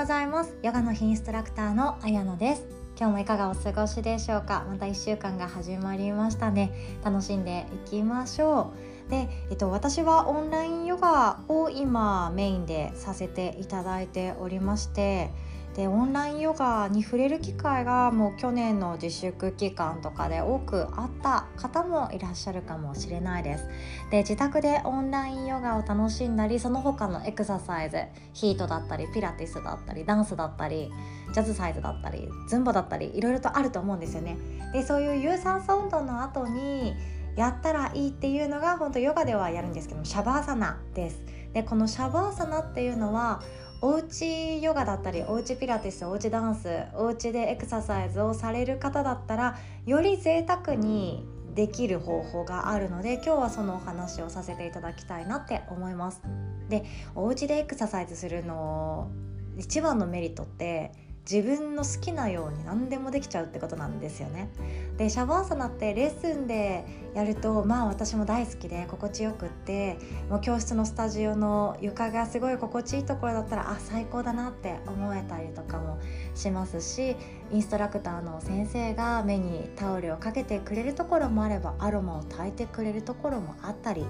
ございます。ヨガの日インストラクターのあやのです。今日もいかがお過ごしでしょうか？また1週間が始まりましたね。楽しんでいきましょう。で、えっと、私はオンラインヨガを今メインでさせていただいておりましてでオンラインヨガに触れる機会がもう去年の自粛期間とかで多くあった方もいらっしゃるかもしれないです。で自宅でオンラインヨガを楽しんだりその他のエクササイズヒートだったりピラティスだったりダンスだったりジャズサイズだったりズンバだったりいろいろとあると思うんですよね。でそういう有酸素運動の後にやったらいいっていうのが本当ヨガではやるんですけどシャバーサナです。でこのシャバーサナっていうのはおうちヨガだったりおうちピラティスおうちダンスおうちでエクササイズをされる方だったらより贅沢にできる方法があるので今日はそのお話をさせていただきたいなって思います。でおうちでエクササイズするの一番のメリットって自分の好きなように何でもできちゃうってことなんですよね。でシャバーサナってレッスンでやるとまあ私も大好きで心地よくってもう教室のスタジオの床がすごい心地いいところだったらあ最高だなって思えたりとかもしますしインストラクターの先生が目にタオルをかけてくれるところもあればアロマを焚いてくれるところもあったり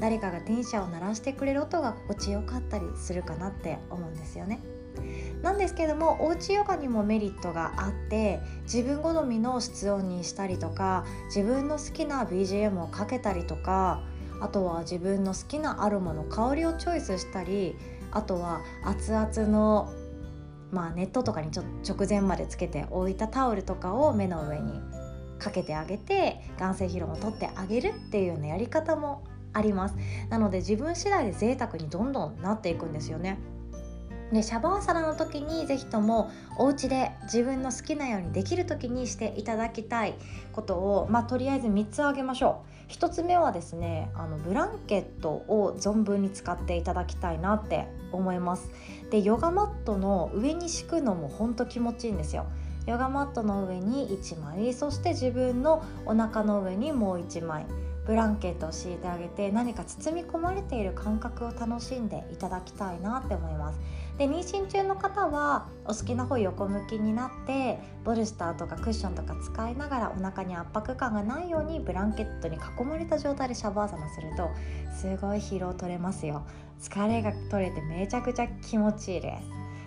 誰かが電車を鳴らしてくれる音が心地よかったりするかなって思うんですよね。なんですけどもおうちヨガにもメリットがあって自分好みの室温にしたりとか自分の好きな BGM をかけたりとかあとは自分の好きなアロマの香りをチョイスしたりあとは熱々のまあ、ネットとかにちょ直前までつけて置いたタオルとかを目の上にかけてあげて眼性疲労を取ってあげるっていうようなやり方もあります。なので自分次第で贅沢にどんどんなっていくんですよね。でシャバーサラの時に是非ともお家で自分の好きなようにできる時にしていただきたいことを、まあ、とりあえず3つ挙げましょう。1つ目はですねあのブランケットを存分に使っていただきたいなって思います。でヨガマットの上に敷くのもほんと気持ちいいんですよ。ヨガマットの上に1枚そして自分のお腹の上にもう1枚。ブランケットを敷いてあげて何か包み込まれている感覚を楽しんでいただきたいなって思います。で妊娠中の方はお好きな方横向きになってボルスターとかクッションとか使いながらお腹に圧迫感がないようにブランケットに囲まれた状態でシャバーサナするとすごい疲労取れますよ。疲れが取れてめちゃくちゃ気持ちいいで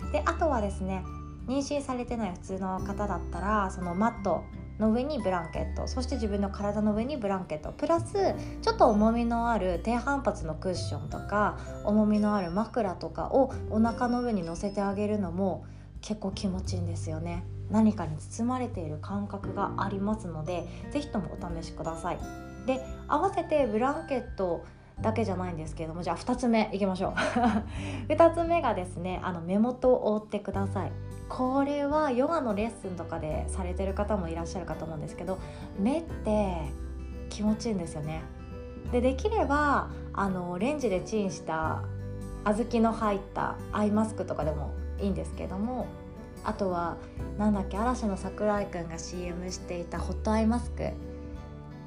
す。であとはですね妊娠されてない普通の方だったらそのマットの上にブランケットそして自分の体の上にブランケット。プラスちょっと重みのある低反発のクッションとか重みのある枕とかをお腹の上に乗せてあげるのも結構気持ちいいんですよね。何かに包まれている感覚がありますので是非ともお試しください。で合わせてブランケットだけじゃないんですけれどもじゃあ2つ目いきましょう。2つ目がですねあの目元を覆ってください。これはヨガのレッスンとかでされてる方もいらっしゃるかと思うんですけど目って気持ちいいんですよね。でできればあのレンジでチンした小豆の入ったアイマスクとかでもいいんですけどもあとはなんだっけ嵐の桜井くんが CM していたホットアイマスク。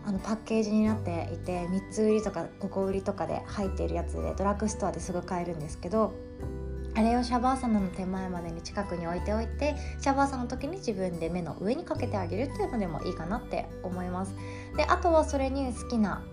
あのパッケージになっていて3つ売りとか5個売りとかで入っているやつでドラッグストアですぐ買えるんですけどあれをシャバーサナの手前までに近くに置いておいてシャバーサナの時に自分で目の上にかけてあげるっていうのでもいいかなって思います。であとはそれに好きな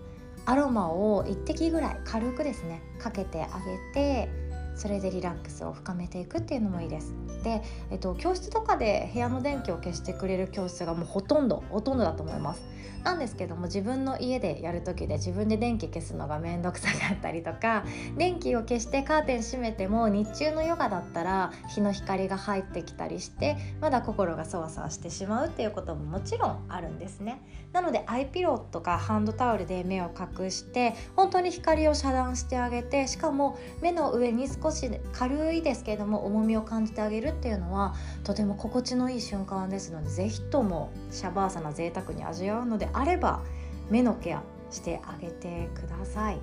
アロマを1滴ぐらい軽くですねかけてあげてそれでリラックスを深めていくっていうのもいいです。で、えっと、教室とかで部屋の電気を消してくれる教室がもうほとんどほとんどだと思います。なんですけども自分の家でやる時で自分で電気消すのが面倒くさかったりとか電気を消してカーテン閉めても日中のヨガだったら日の光が入ってきたりしてまだ心がそわそわしてしまうっていうことももちろんあるんですね。なのでアイピローとかハンドタオルで目を隠して本当に光を遮断してあげてしかも目の上に少し軽いですけれども重みを感じてあげるっていうのはとても心地のいい瞬間ですので是非ともシャバーサな贅沢に味わうのであれば目のケアしてあげてください。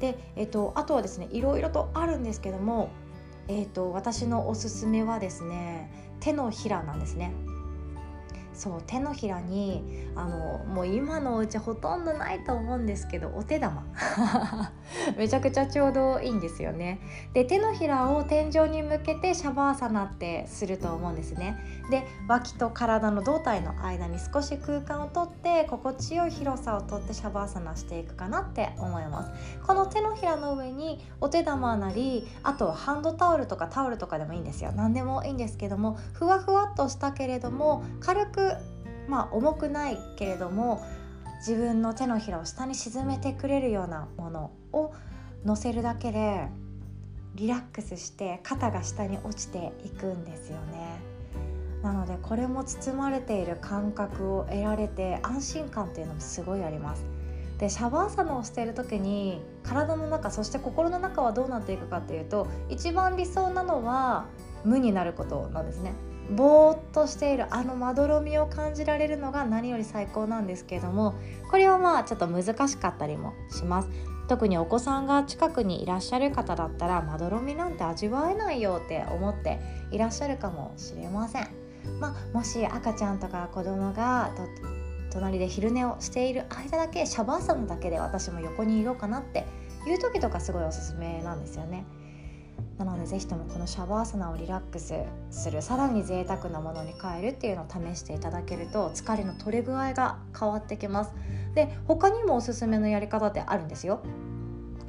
で、えっと、あとはですねいろいろとあるんですけども、えっと、私のおすすめはですね手のひらなんですね。そう手のひらにあのもう今のうちほとんどないと思うんですけどお手玉。めちゃくちゃちょうどいいんですよね。で手のひらを天井に向けてシャバーサナってすると思うんですね。で脇と体の胴体の間に少し空間をとって心地よい広さをとってシャバーサナしていくかなって思います。この手のひらの上にお手玉なりあとはハンドタオルとかタオルとかでもいいんですよ。何でもいいんですけどもふわふわっとしたけれども軽くまあ重くないけれども自分の手のひらを下に沈めてくれるようなものを乗せるだけでリラックスして肩が下に落ちていくんですよね。なのでこれも包まれている感覚を得られて安心感っていうのもすごいあります。でシャバーサナをしている時に体の中そして心の中はどうなっていくかっていうと一番理想なのは無になることなんですね。ぼーっとしているあのまどろみを感じられるのが何より最高なんですけれどもこれはまあちょっと難しかったりもします特にお子さんが近くにいらっしゃる方だったらまどろみなんて味わえないよって思っていらっしゃるかもしれません、まあ、もし赤ちゃんとか子供が隣で昼寝をしている間だけシャバーサナだけで私も横にいようかなっていう時とかすごいおすすめなんですよね。なので是非ともこのシャワーサナをリラックスするさらに贅沢なものに変えるっていうのを試していただけると疲れの取れ具合が変わってきます。で他にもおすすめのやり方ってあるんですよ。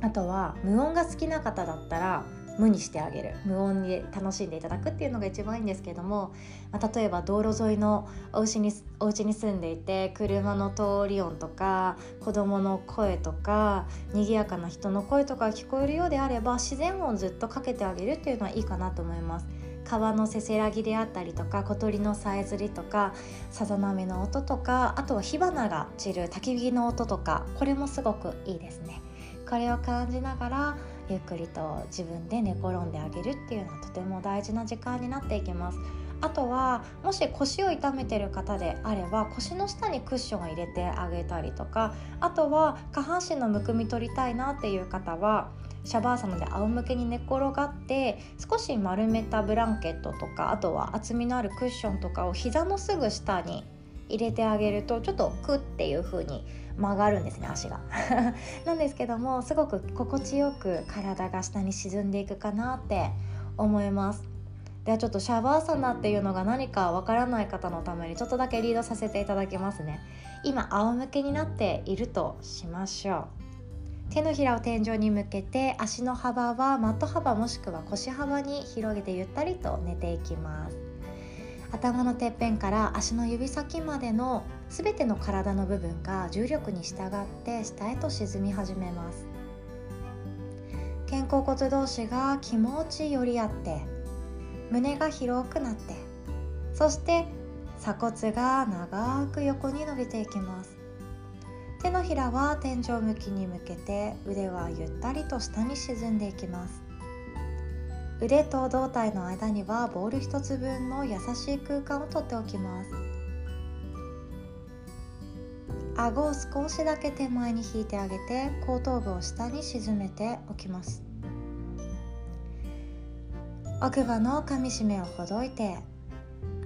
あとは無音が好きな方だったら無にしてあげる無音に楽しんでいただくっていうのが一番いいんですけども、まあ、例えば道路沿いのお家にお家に住んでいて車の通り音とか子供の声とか賑やかな人の声とか聞こえるようであれば自然音ずっとかけてあげるっていうのはいいかなと思います。川のせせらぎであったりとか小鳥のさえずりとかさざ波の音とかあとは火花が散る焚き火の音とかこれもすごくいいですね。これを感じながらゆっくりと自分で寝転んであげるっていうのはとても大事な時間になっていきます。あとはもし腰を痛めてる方であれば腰の下にクッションを入れてあげたりとかあとは下半身のむくみ取りたいなっていう方はシャバーサナで仰向けに寝転がって少し丸めたブランケットとかあとは厚みのあるクッションとかを膝のすぐ下に入れてあげるとちょっとクッっていう風に曲がるんですね足が。なんですけどもすごく心地よく体が下に沈んでいくかなって思います。ではちょっとシャバーサナっていうのが何かわからない方のためにちょっとだけリードさせていただきますね。今仰向けになっているとしましょう。手のひらを天井に向けて足の幅はマット幅もしくは腰幅に広げてゆったりと寝ていきます。頭のてっぺんから足の指先までの全ての体の部分が重力に従って下へと沈み始めます。肩甲骨同士が気持ち寄り合って胸が広くなってそして鎖骨が長く横に伸びていきます。手のひらは天井向きに向けて腕はゆったりと下に沈んでいきます。腕と胴体の間にはボール1つ分の優しい空間をとっておきます。顎を少しだけ手前に引いてあげて後頭部を下に沈めておきます。奥歯の噛みしめをほどいて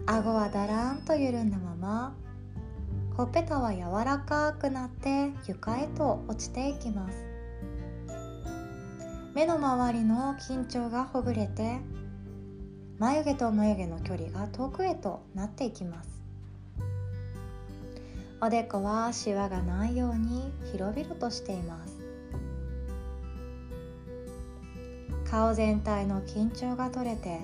顎はだらんと緩んだままほっぺたは柔らかくなって床へと落ちていきます。目の周りの緊張がほぐれて眉毛と眉毛の距離が遠くへとなっていきます。おでこはシワがないように広々としています。顔全体の緊張が取れて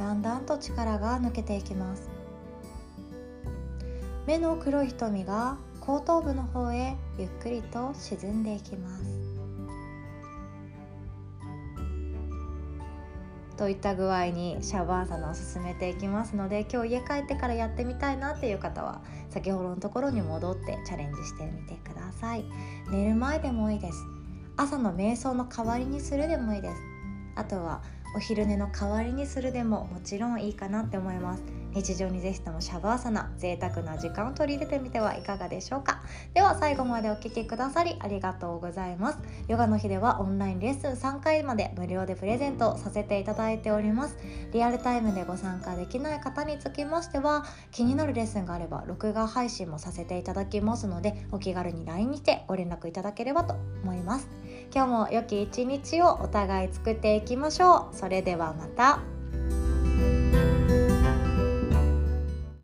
だんだんと力が抜けていきます。目の黒い瞳が後頭部の方へゆっくりと沈んでいきます。といった具合にシャワーサナを進めていきますので今日家帰ってからやってみたいなっていう方は先ほどのところに戻ってチャレンジしてみてください。寝る前でもいいです。朝の瞑想の代わりにするでもいいです。あとはお昼寝の代わりにするでももちろんいいかなって思います。日常にぜひともシャバーサナ贅沢な時間を取り入れてみてはいかがでしょうか。では最後までお聴きくださりありがとうございます。ヨガの日ではオンラインレッスン3回まで無料でプレゼントさせていただいております。リアルタイムでご参加できない方につきましては気になるレッスンがあれば録画配信もさせていただきますのでお気軽に LINE にてご連絡いただければと思います。今日も良き一日をお互い作っていきましょう。それではまた。